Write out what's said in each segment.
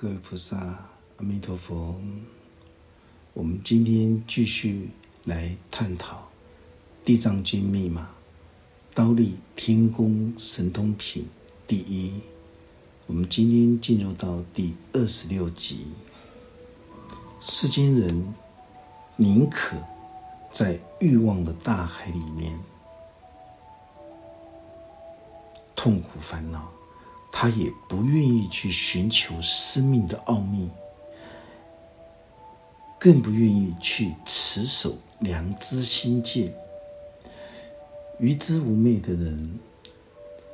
各位菩萨，阿弥陀佛。我们今天继续来探讨《地藏经》密码，刀立天宫神通品第一。我们今天进入到第二十六集。世间人宁可在欲望的大海里面痛苦烦恼。他也不愿意去寻求生命的奥秘，更不愿意去持守良知心戒。愚知无昧的人，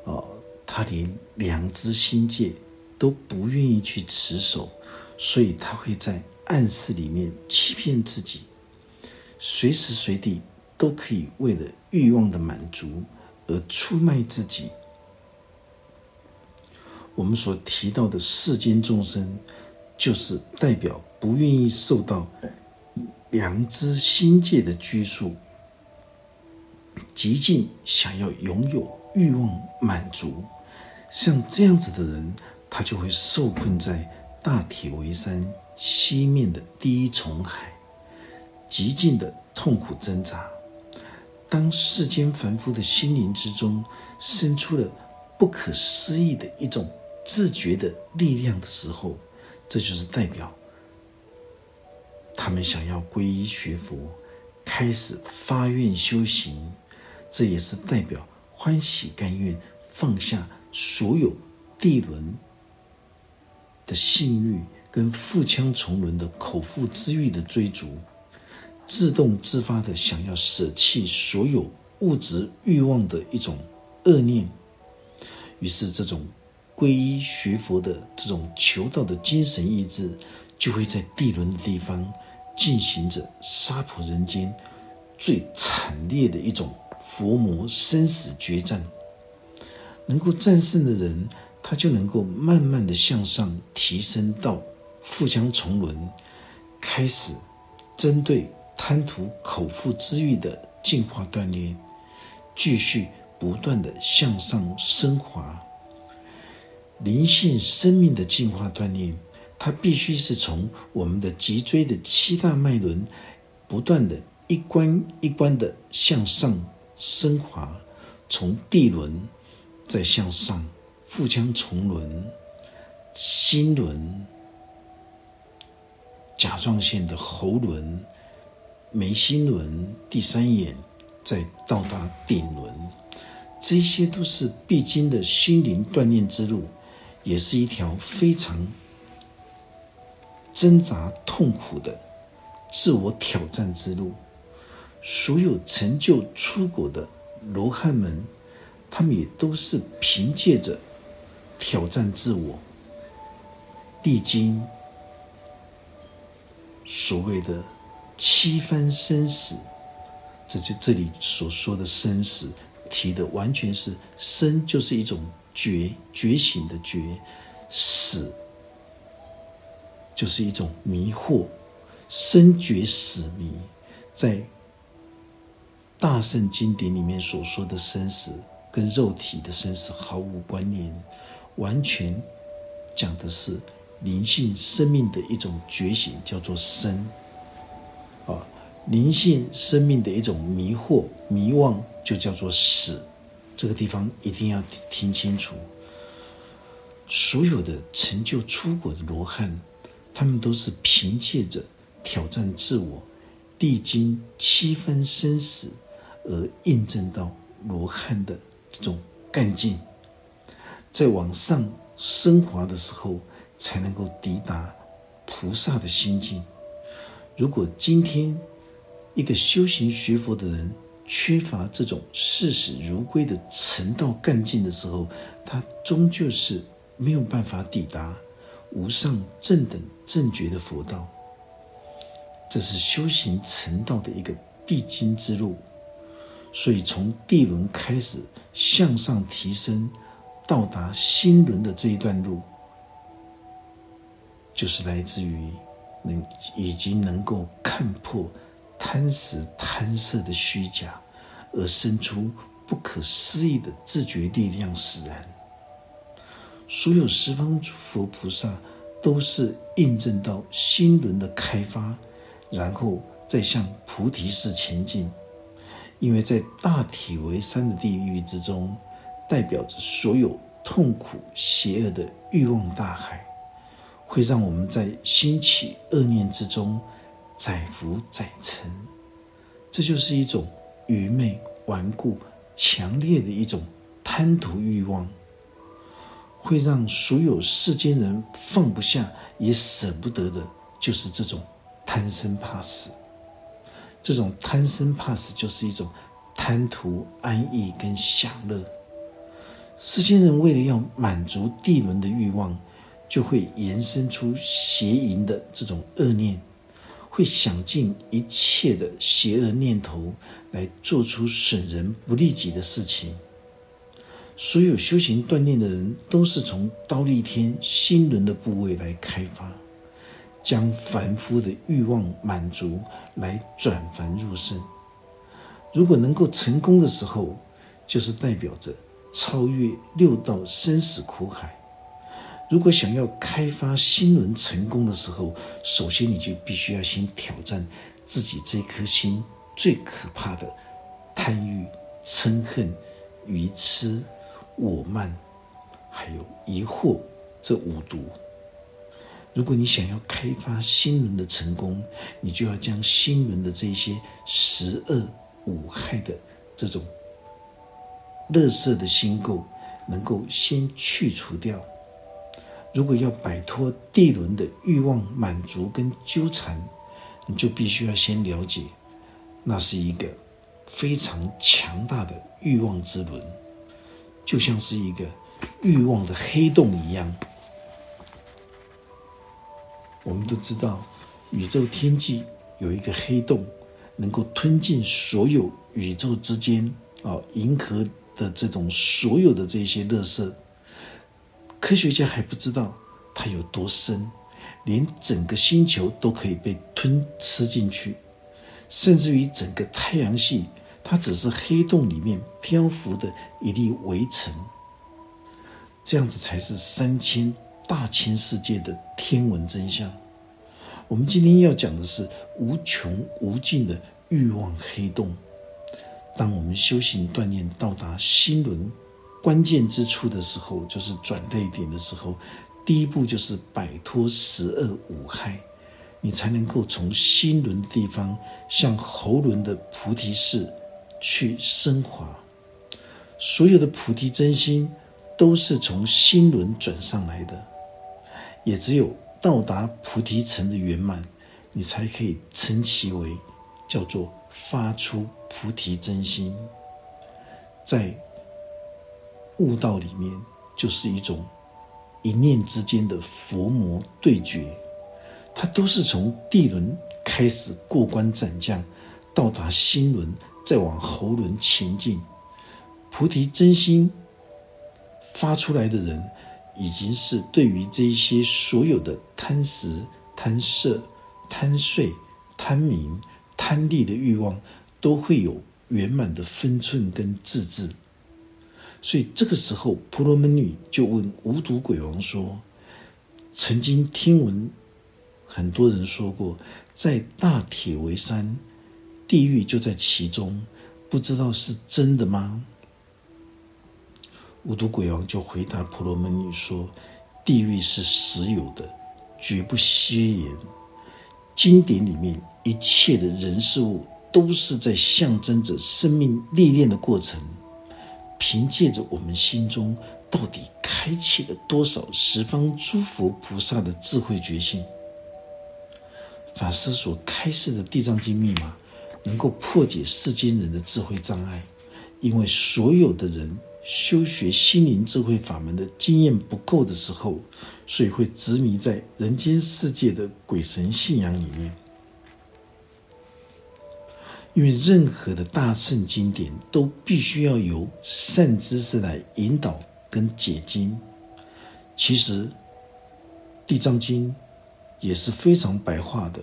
哦，他连良知心戒都不愿意去持守，所以他会在暗室里面欺骗自己，随时随地都可以为了欲望的满足而出卖自己。我们所提到的世间众生，就是代表不愿意受到良知心界的拘束，极尽想要拥有欲望满足。像这样子的人，他就会受困在大铁围山西面的第一重海，极尽的痛苦挣扎。当世间凡夫的心灵之中生出了不可思议的一种。自觉的力量的时候，这就是代表他们想要皈依学佛，开始发愿修行。这也是代表欢喜甘愿放下所有地轮的性欲跟腹腔重轮的口腹之欲的追逐，自动自发的想要舍弃所有物质欲望的一种恶念。于是这种。皈依学佛的这种求道的精神意志，就会在地轮的地方进行着杀普人间最惨烈的一种佛魔生死决战。能够战胜的人，他就能够慢慢的向上提升到腹腔重轮，开始针对贪图口腹之欲的进化锻炼，继续不断的向上升华。灵性生命的进化锻炼，它必须是从我们的脊椎的七大脉轮，不断的一关一关的向上升华，从地轮再向上，腹腔重轮、心轮、甲状腺的喉轮、眉心轮、第三眼，再到达顶轮，这些都是必经的心灵锻炼之路。也是一条非常挣扎痛苦的自我挑战之路。所有成就出国的罗汉们，他们也都是凭借着挑战自我，历经所谓的七番生死。这就这里所说的生死，提的完全是生，就是一种。觉觉醒的觉，死就是一种迷惑，生觉死迷，在大圣经典里面所说的生死，跟肉体的生死毫无关联，完全讲的是灵性生命的一种觉醒，叫做生。啊，灵性生命的一种迷惑、迷惘，就叫做死。这个地方一定要听清楚。所有的成就出国的罗汉，他们都是凭借着挑战自我、历经七分生死而印证到罗汉的这种干劲，在往上升华的时候，才能够抵达菩萨的心境。如果今天一个修行学佛的人，缺乏这种视死如归的成道干劲的时候，他终究是没有办法抵达无上正等正觉的佛道。这是修行成道的一个必经之路。所以，从地轮开始向上提升，到达心轮的这一段路，就是来自于能已经能够看破。贪食贪色的虚假，而生出不可思议的自觉力量使然。所有十方诸佛菩萨，都是印证到心轮的开发，然后再向菩提寺前进。因为在大体为山的地狱之中，代表着所有痛苦、邪恶的欲望大海，会让我们在兴起恶念之中载浮载沉。这就是一种愚昧、顽固、强烈的一种贪图欲望。会让所有世间人放不下也舍不得的，就是这种贪生怕死。这种贪生怕死就是一种贪图安逸跟享乐。世间人为了要满足地轮的欲望，就会延伸出邪淫的这种恶念，会想尽一切的邪恶念头来做出损人不利己的事情。所有修行锻炼的人，都是从刀立天心轮的部位来开发，将凡夫的欲望满足，来转凡入圣。如果能够成功的时候，就是代表着超越六道生死苦海。如果想要开发心轮成功的时候，首先你就必须要先挑战自己这颗心最可怕的贪欲、嗔恨、愚痴。我慢，还有疑惑，这五毒。如果你想要开发心轮的成功，你就要将心轮的这些十恶五害的这种乐色的心垢，能够先去除掉。如果要摆脱地轮的欲望满足跟纠缠，你就必须要先了解，那是一个非常强大的欲望之轮。就像是一个欲望的黑洞一样。我们都知道，宇宙天际有一个黑洞，能够吞进所有宇宙之间啊，银河的这种所有的这些垃圾。科学家还不知道它有多深，连整个星球都可以被吞吃进去，甚至于整个太阳系。它只是黑洞里面漂浮的一粒微尘，这样子才是三千大千世界的天文真相。我们今天要讲的是无穷无尽的欲望黑洞。当我们修行锻炼到达心轮关键之处的时候，就是转捩点的时候，第一步就是摆脱十恶五害，你才能够从心轮的地方向喉轮的菩提寺。去升华，所有的菩提真心都是从心轮转上来的，也只有到达菩提层的圆满，你才可以称其为叫做发出菩提真心。在悟道里面，就是一种一念之间的佛魔对决，它都是从地轮开始过关斩将，到达心轮。再往喉轮前进，菩提真心发出来的人，已经是对于这些所有的贪食、贪色、贪睡、贪名、贪利的欲望，都会有圆满的分寸跟自制。所以这个时候，婆罗门女就问无毒鬼王说：“曾经听闻很多人说过，在大铁围山。”地狱就在其中，不知道是真的吗？无毒鬼王就回答婆罗门女说：“地狱是实有的，绝不虚言。经典里面一切的人事物，都是在象征着生命历练的过程。凭借着我们心中到底开启了多少十方诸佛菩萨的智慧觉性，法师所开示的地藏经密码。”能够破解世间人的智慧障碍，因为所有的人修学心灵智慧法门的经验不够的时候，所以会执迷在人间世界的鬼神信仰里面。因为任何的大圣经典都必须要由善知识来引导跟解经。其实《地藏经》也是非常白话的。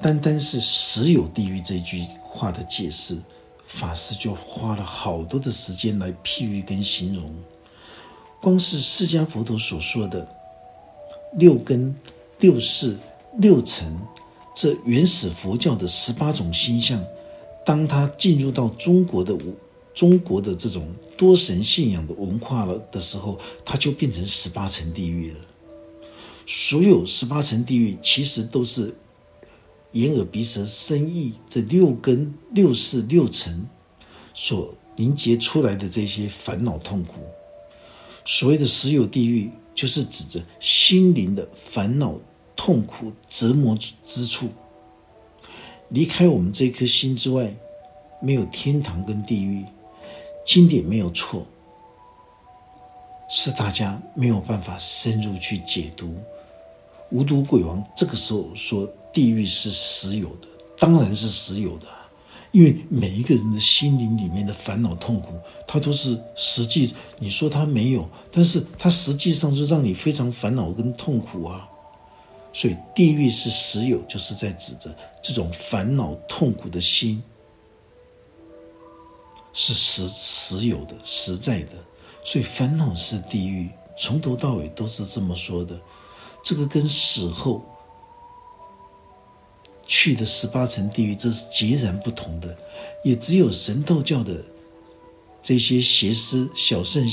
单单是“十有地狱”这句话的解释，法师就花了好多的时间来譬喻跟形容。光是释迦佛陀所说的六根、六识、六尘，这原始佛教的十八种心相，当他进入到中国的中国的这种多神信仰的文化了的时候，它就变成十八层地狱了。所有十八层地狱其实都是眼耳鼻舌身意这六根、六识、六尘所凝结出来的这些烦恼痛苦。所谓的十有地狱。就是指着心灵的烦恼、痛苦、折磨之之处。离开我们这颗心之外，没有天堂跟地狱。经典没有错，是大家没有办法深入去解读。无毒鬼王这个时候说，地狱是实有的，当然是实有的。因为每一个人的心灵里面的烦恼痛苦，它都是实际。你说它没有，但是它实际上是让你非常烦恼跟痛苦啊。所以地狱是实有，就是在指着这种烦恼痛苦的心是实实有的、实在的。所以烦恼是地狱，从头到尾都是这么说的。这个跟死后。去的十八层地狱，这是截然不同的。也只有神道教的这些邪师、小圣、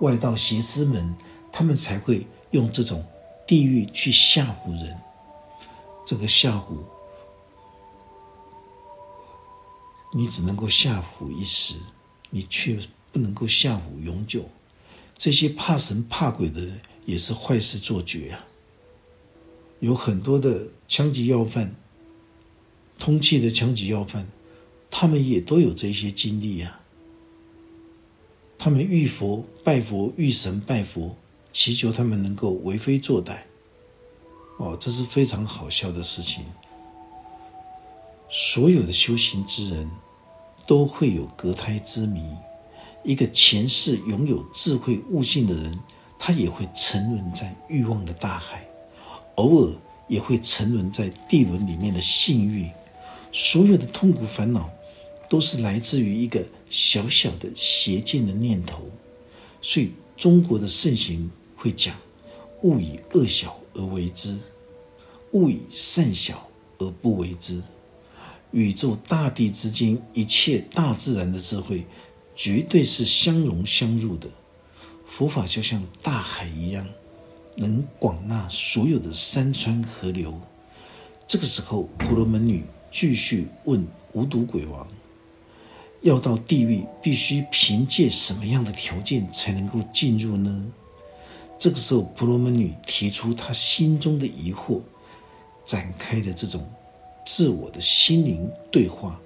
外道邪师们，他们才会用这种地狱去吓唬人。这个吓唬，你只能够吓唬一时，你却不能够吓唬永久。这些怕神怕鬼的人，也是坏事做绝啊。有很多的枪击要犯。通缉的枪击要犯，他们也都有这些经历呀。他们遇佛拜佛，遇神拜佛，祈求他们能够为非作歹。哦，这是非常好笑的事情。所有的修行之人，都会有隔胎之谜。一个前世拥有智慧悟性的人，他也会沉沦在欲望的大海，偶尔也会沉沦在地轮里面的性欲。所有的痛苦烦恼，都是来自于一个小小的邪见的念头。所以中国的盛行会讲：勿以恶小而为之，勿以善小而不为之。宇宙大地之间，一切大自然的智慧，绝对是相融相入的。佛法就像大海一样，能广纳所有的山川河流。这个时候，婆罗门女。继续问无毒鬼王：要到地狱，必须凭借什么样的条件才能够进入呢？这个时候，婆罗门女提出她心中的疑惑，展开的这种自我的心灵对话。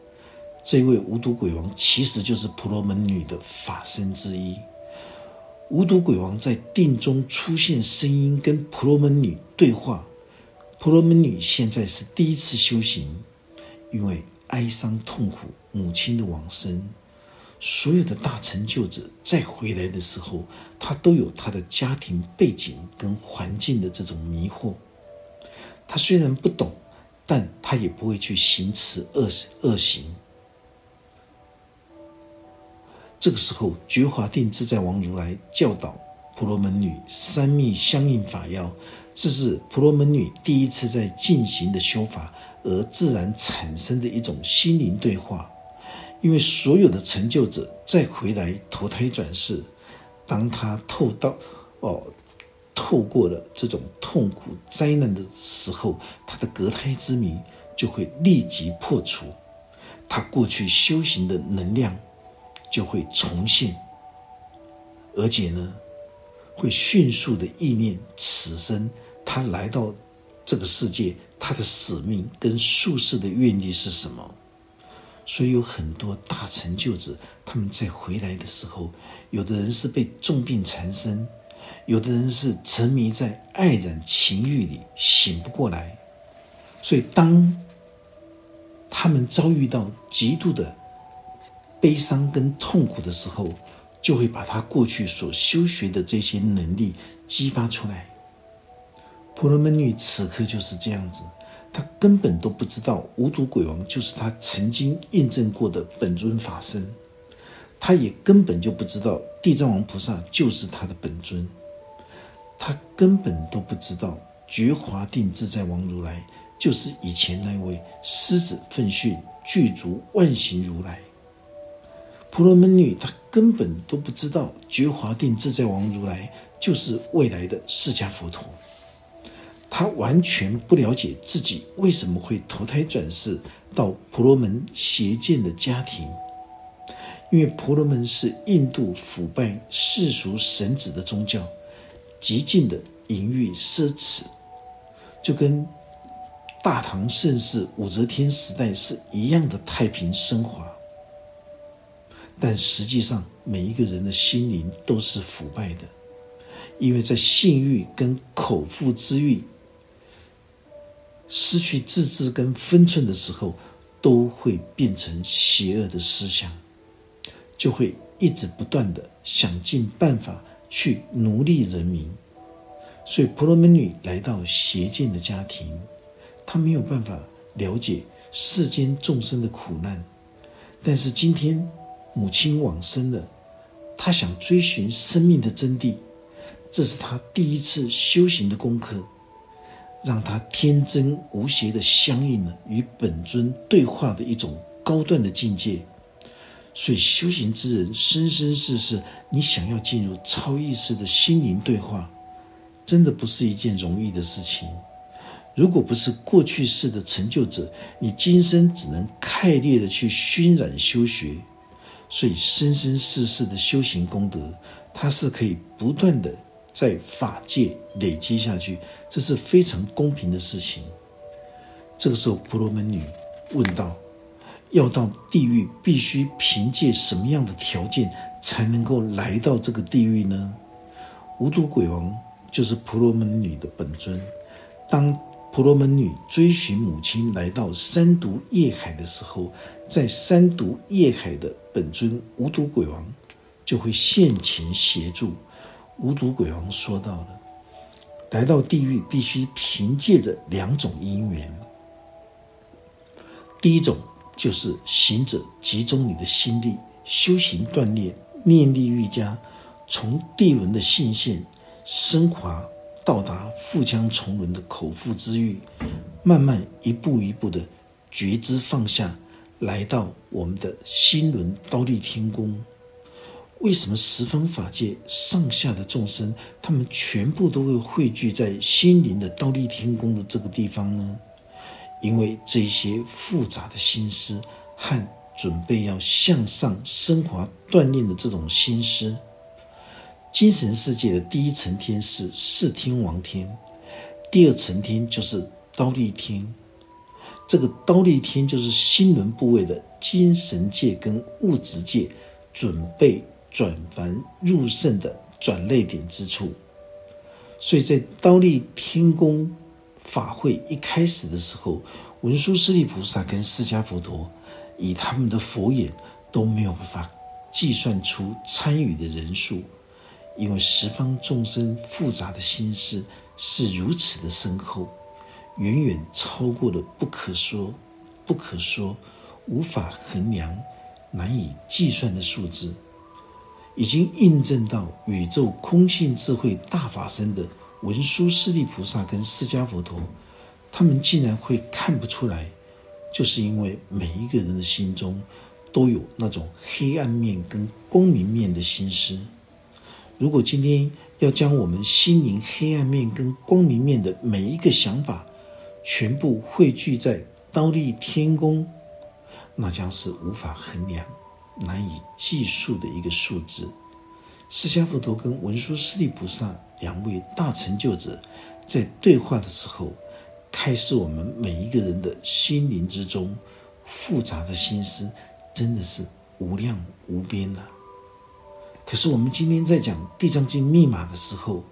这位无毒鬼王其实就是婆罗门女的法身之一。无毒鬼王在定中出现声音，跟婆罗门女对话。婆罗门女现在是第一次修行。因为哀伤痛苦母亲的往生，所有的大成就者再回来的时候，他都有他的家庭背景跟环境的这种迷惑。他虽然不懂，但他也不会去行持恶恶行。这个时候，觉华定自在王如来教导婆罗门女三密相应法要，这是婆罗门女第一次在进行的修法。而自然产生的一种心灵对话，因为所有的成就者再回来投胎转世，当他透到哦，透过了这种痛苦灾难的时候，他的隔胎之谜就会立即破除，他过去修行的能量就会重现，而且呢，会迅速的意念此生他来到这个世界。他的使命跟术士的愿力是什么？所以有很多大成就者，他们在回来的时候，有的人是被重病缠身，有的人是沉迷在爱染情欲里醒不过来。所以当他们遭遇到极度的悲伤跟痛苦的时候，就会把他过去所修学的这些能力激发出来。婆罗门女此刻就是这样子，他根本都不知道无毒鬼王就是他曾经验证过的本尊法身，他也根本就不知道地藏王菩萨就是他的本尊，他根本都不知道觉华定自在王如来就是以前那位狮子奋训具足万行如来。婆罗门女她根本都不知道觉华定自在王如来就是未来的释迦佛陀，他完全不了解自己为什么会投胎转世到婆罗门邪见的家庭，因为婆罗门是印度腐败世俗神子的宗教，极尽的淫欲奢侈，就跟大唐盛世武则天时代是一样的太平升华。但实际上，每一个人的心灵都是腐败的，因为在性欲跟口腹之欲失去自制跟分寸的时候，都会变成邪恶的思想，就会一直不断的想尽办法去奴隶人民。所以，婆罗门女来到邪见的家庭，她没有办法了解世间众生的苦难，但是今天。母亲往生了，她想追寻生命的真谛，这是她第一次修行的功课，让他天真无邪的相应了与本尊对话的一种高段的境界。所以，修行之人生生世世，你想要进入超意识的心灵对话，真的不是一件容易的事情。如果不是过去世的成就者，你今生只能开烈的去熏染修学。所以，生生世世的修行功德，它是可以不断的在法界累积下去，这是非常公平的事情。这个时候，婆罗门女问道：“要到地狱，必须凭借什么样的条件才能够来到这个地狱呢？”无毒鬼王就是婆罗门女的本尊。当婆罗门女追寻母亲来到三毒业海的时候，在三毒业海的本尊无毒鬼王就会现前协助。无毒鬼王说到了，来到地狱必须凭借着两种因缘。第一种就是行者集中你的心力，修行锻炼，念力愈加，从地轮的性线升华。到达腹腔重轮的口腹之欲，慢慢一步一步的觉知放下，来到我们的心轮刀立天宫。为什么十方法界上下的众生，他们全部都会汇聚在心灵的刀立天宫的这个地方呢？因为这些复杂的心思和准备要向上升华锻炼的这种心思。精神世界的第一层天是四天王天，第二层天就是刀立天。这个刀立天就是心轮部位的精神界跟物质界准备转凡入圣的转泪点之处。所以在刀立天宫法会一开始的时候，文殊师利菩萨跟释迦佛陀以他们的佛眼都没有办法计算出参与的人数。因为十方众生复杂的心思是如此的深厚，远远超过了不可说、不可说、无法衡量、难以计算的数字，已经印证到宇宙空性智慧大法身的文殊师利菩萨跟释迦佛陀，他们竟然会看不出来，就是因为每一个人的心中都有那种黑暗面跟光明面的心思。如果今天要将我们心灵黑暗面跟光明面的每一个想法，全部汇聚在刀立天宫，那将是无法衡量、难以计数的一个数字。释迦佛陀跟文殊师利菩萨两位大成就者在对话的时候，开示我们每一个人的心灵之中复杂的心思，真的是无量无边呐。可是我们今天在讲《地藏经》密码的时候，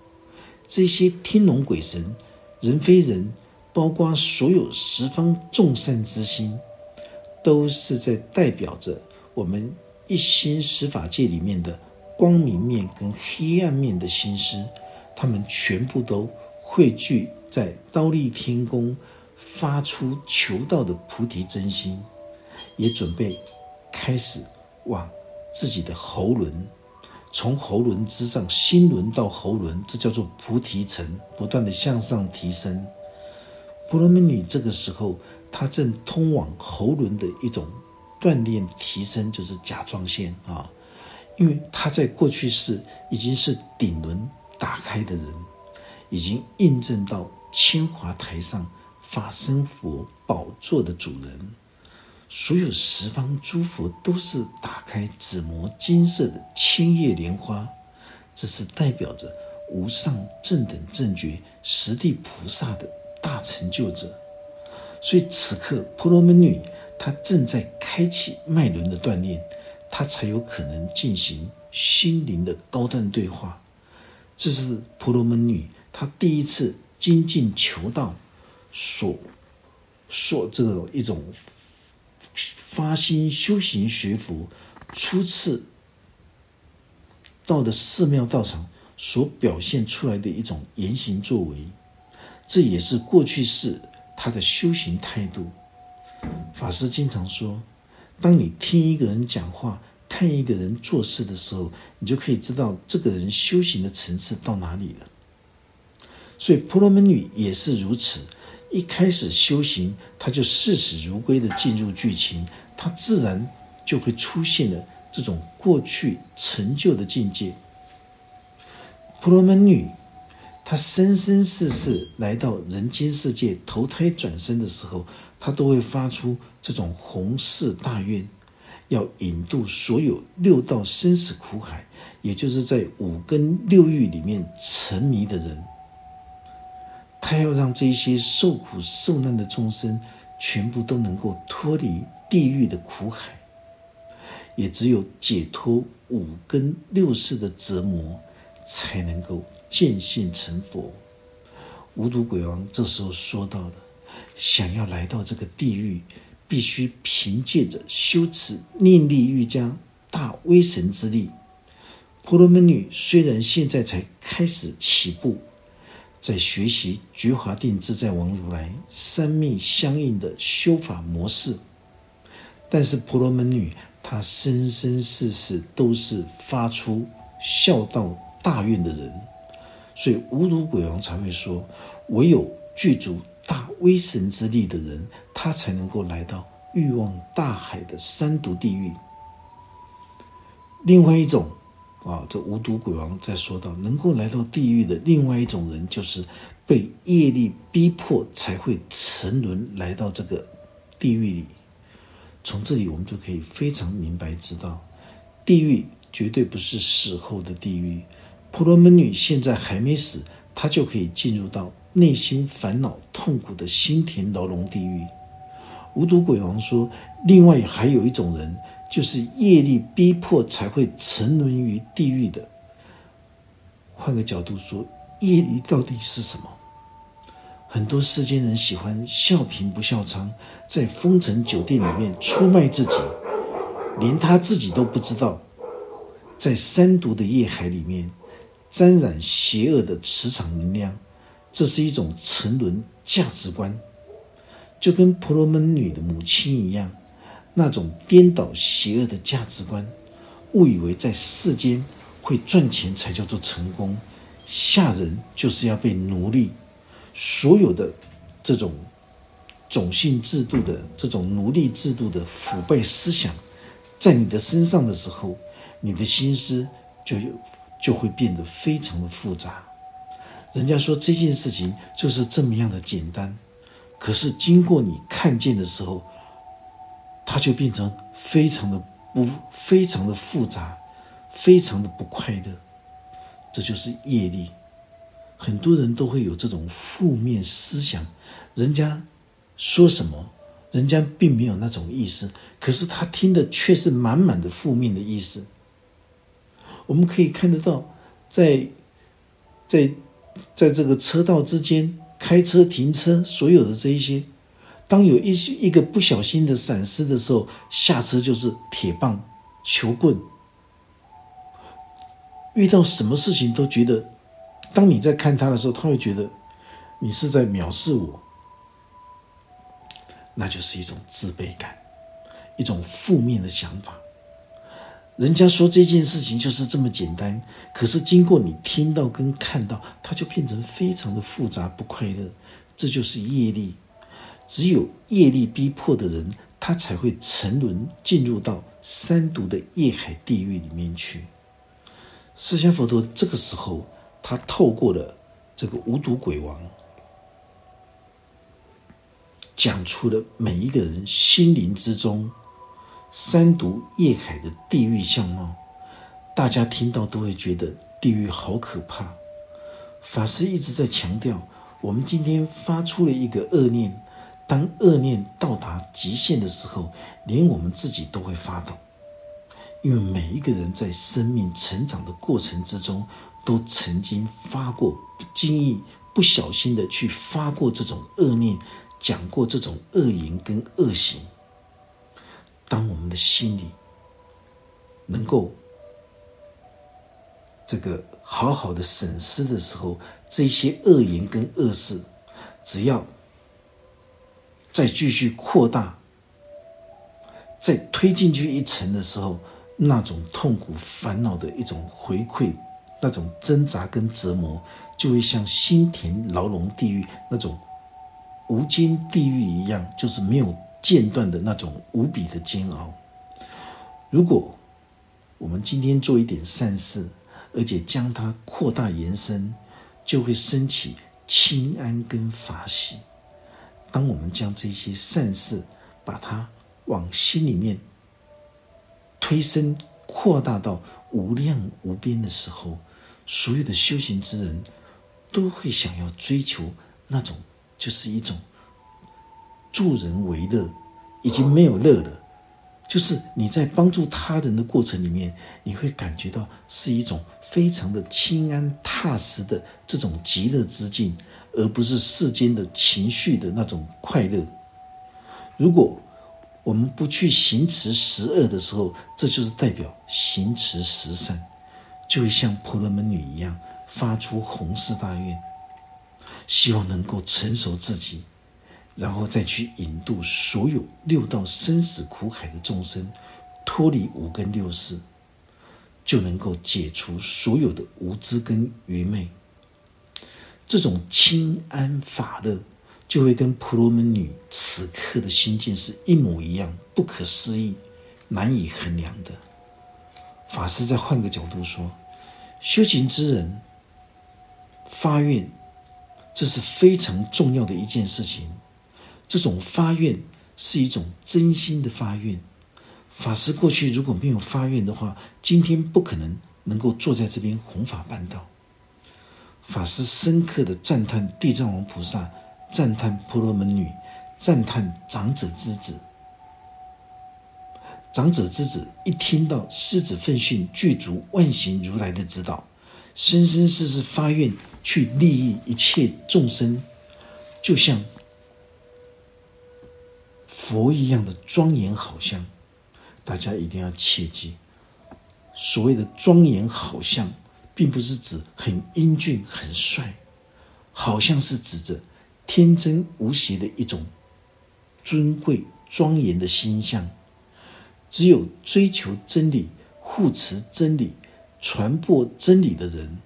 这些天龙鬼神、人非人，包括所有十方众善之心，都是在代表着我们一心十法界里面的光明面跟黑暗面的心思，他们全部都汇聚在刀立天宫，发出求道的菩提真心，也准备开始往自己的喉轮。从喉轮之上，心轮到喉轮，这叫做菩提层，不断的向上提升。婆罗门女这个时候，她正通往喉轮的一种锻炼提升，就是甲状腺啊，因为他在过去世已经是顶轮打开的人，已经印证到清华台上法身佛宝座的主人。所有十方诸佛都是打开紫磨金色的千叶莲花，这是代表着无上正等正觉十地菩萨的大成就者。所以此刻婆罗门女他正在开启脉轮的锻炼，他才有可能进行心灵的高端对话。这是婆罗门女她第一次精进求道所所这种一种。发心修行学佛，初次到的寺庙道场所表现出来的一种言行作为，这也是过去式他的修行态度。法师经常说，当你听一个人讲话，看一个人做事的时候，你就可以知道这个人修行的层次到哪里了。所以婆罗门女也是如此。一开始修行，他就视死如归的进入剧情，他自然就会出现了这种过去成就的境界。婆罗门女，她生生世世来到人间世界投胎转生的时候，他都会发出这种弘誓大愿，要引渡所有六道生死苦海，也就是在五根六欲里面沉迷的人。他要让这些受苦受难的众生全部都能够脱离地狱的苦海，也只有解脱五根六世的折磨，才能够见性成佛。无毒鬼王这时候说到了：想要来到这个地狱，必须凭借着修持念力瑜伽大威神之力。婆罗门女虽然现在才开始起步。在学习觉华定自在王如来三密相应的修法模式，但是婆罗门女她生生世世都是发出孝道大愿的人，所以无毒鬼王才会说，唯有具足大威神之力的人，他才能够来到欲望大海的三毒地狱。另外一种。啊，这无毒鬼王在说到，能够来到地狱的另外一种人，就是被业力逼迫才会沉沦来到这个地狱里。从这里我们就可以非常明白知道，地狱绝对不是死后的地狱。婆罗门女现在还没死，她就可以进入到内心烦恼痛苦的心田牢笼地狱。无毒鬼王说，另外还有一种人。就是业力逼迫才会沉沦于地狱的。换个角度说，业力到底是什么？很多世间人喜欢笑贫不笑娼，在风尘酒店里面出卖自己，连他自己都不知道，在三毒的业海里面沾染邪恶的磁场能量，这是一种沉沦价值观，就跟婆罗门女的母亲一样。那种颠倒邪恶的价值观，误以为在世间会赚钱才叫做成功，下人就是要被奴隶，所有的这种种姓制度的这种奴隶制度的腐败思想，在你的身上的时候，你的心思就就会变得非常的复杂。人家说这件事情就是这么样的简单，可是经过你看见的时候。它就变成非常的不非常的复杂，非常的不快乐，这就是业力。很多人都会有这种负面思想，人家说什么，人家并没有那种意思，可是他听的却是满满的负面的意思。我们可以看得到，在在在这个车道之间开车停车，所有的这一些。当有一些一个不小心的闪失的时候，下车就是铁棒、球棍。遇到什么事情都觉得，当你在看他的时候，他会觉得你是在藐视我，那就是一种自卑感，一种负面的想法。人家说这件事情就是这么简单，可是经过你听到跟看到，它就变成非常的复杂不快乐。这就是业力，只有业力逼迫的人，他才会沉沦进入到三毒的业海地狱里面去。释迦佛陀这个时候，他透过了这个无毒鬼王，讲出了每一个人心灵之中。三毒业海的地狱相貌，大家听到都会觉得地狱好可怕。法师一直在强调，我们今天发出了一个恶念，当恶念到达极限的时候，连我们自己都会发抖。因为每一个人在生命成长的过程之中，都曾经发过不经意、不小心的去发过这种恶念，讲过这种恶言跟恶行。当我们的心里能够这个好好的审视的时候，这些恶言跟恶事，只要再继续扩大、再推进去一层的时候，那种痛苦、烦恼的一种回馈，那种挣扎跟折磨，就会像心田牢笼地狱那种无间地狱一样，就是没有。间断的那种无比的煎熬。如果我们今天做一点善事，而且将它扩大延伸，就会升起清安跟法喜。当我们将这些善事把它往心里面推升、扩大到无量无边的时候，所有的修行之人都会想要追求那种，就是一种。助人为乐，已经没有乐了。就是你在帮助他人的过程里面，你会感觉到是一种非常的清安踏实的这种极乐之境，而不是世间的情绪的那种快乐。如果我们不去行持十恶的时候，这就是代表行持十善，就会像婆罗门女一样发出弘誓大愿，希望能够成熟自己。然后再去引渡所有六道生死苦海的众生，脱离五根六识，就能够解除所有的无知跟愚昧。这种清安法乐，就会跟婆罗门女此刻的心境是一模一样，不可思议、难以衡量的。法师再换个角度说，修行之人发愿，这是非常重要的一件事情。这种发愿是一种真心的发愿。法师过去如果没有发愿的话，今天不可能能够坐在这边弘法办道。法师深刻的赞叹地藏王菩萨，赞叹婆罗门女，赞叹长者之子。长者之子一听到狮子奋训具足万行如来的指导，生生世世发愿去利益一切众生，就像。佛一样的庄严好像，大家一定要切记。所谓的庄严好像，并不是指很英俊、很帅，好像是指着天真无邪的一种尊贵庄严的心象。只有追求真理、护持真理、传播真理的人，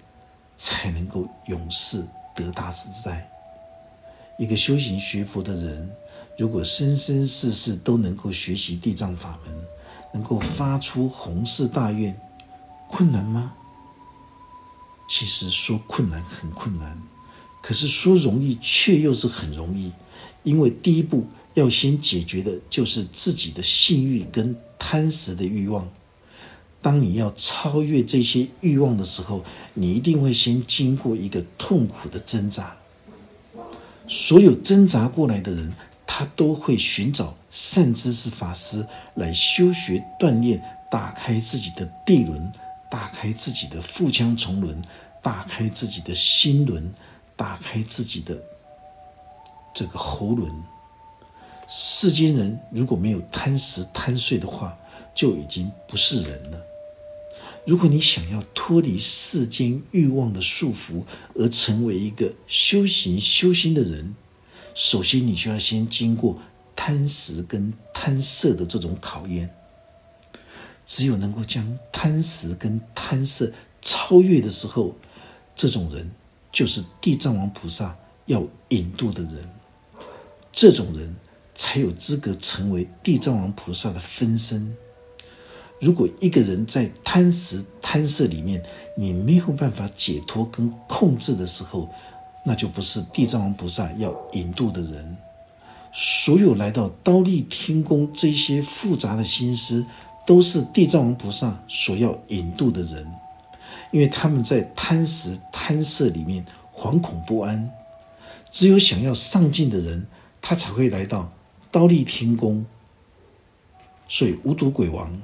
才能够永世得大自在。一个修行学佛的人。如果生生世世都能够学习地藏法门，能够发出弘誓大愿，困难吗？其实说困难很困难，可是说容易却又是很容易，因为第一步要先解决的就是自己的性欲跟贪食的欲望。当你要超越这些欲望的时候，你一定会先经过一个痛苦的挣扎。所有挣扎过来的人。他都会寻找善知识法师来修学锻炼，打开自己的地轮，打开自己的腹腔重轮，打开自己的心轮，打开自己的这个喉轮。世间人如果没有贪食贪睡的话，就已经不是人了。如果你想要脱离世间欲望的束缚，而成为一个修行修心的人。首先，你就要先经过贪食跟贪色的这种考验，只有能够将贪食跟贪色超越的时候，这种人就是地藏王菩萨要引渡的人。这种人才有资格成为地藏王菩萨的分身。如果一个人在贪食贪色里面，你没有办法解脱跟控制的时候，那就不是地藏王菩萨要引渡的人。所有来到刀立天宫这些复杂的心思，都是地藏王菩萨所要引渡的人，因为他们在贪食贪色里面惶恐不安，只有想要上进的人，他才会来到刀立天宫。所以无毒鬼王。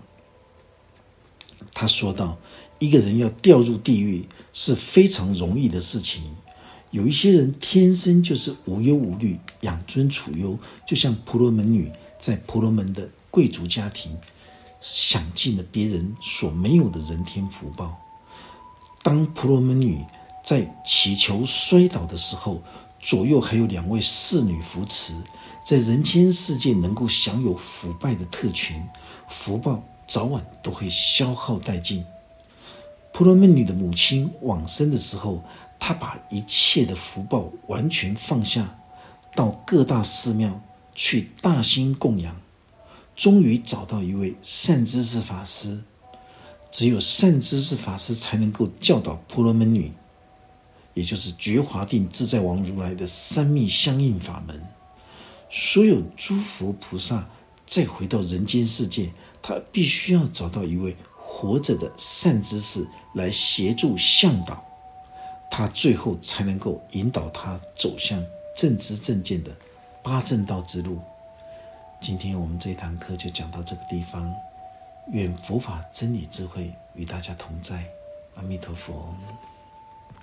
他说道：“一个人要掉入地狱是非常容易的事情。有一些人天生就是无忧无虑、养尊处优，就像婆罗门女在婆罗门的贵族家庭，享尽了别人所没有的人天福报。当婆罗门女在祈求摔倒的时候，左右还有两位侍女扶持，在人间世界能够享有腐败的特权福报。”早晚都会消耗殆尽。婆罗门女的母亲往生的时候，他把一切的福报完全放下，到各大寺庙去大兴供养，终于找到一位善知识法师。只有善知识法师才能够教导婆罗门女，也就是觉华定自在王如来的三密相应法门。所有诸佛菩萨再回到人间世界。他必须要找到一位活着的善知识来协助向导，他最后才能够引导他走向正知正见的八正道之路。今天我们这堂课就讲到这个地方，愿佛法真理智慧与大家同在，阿弥陀佛。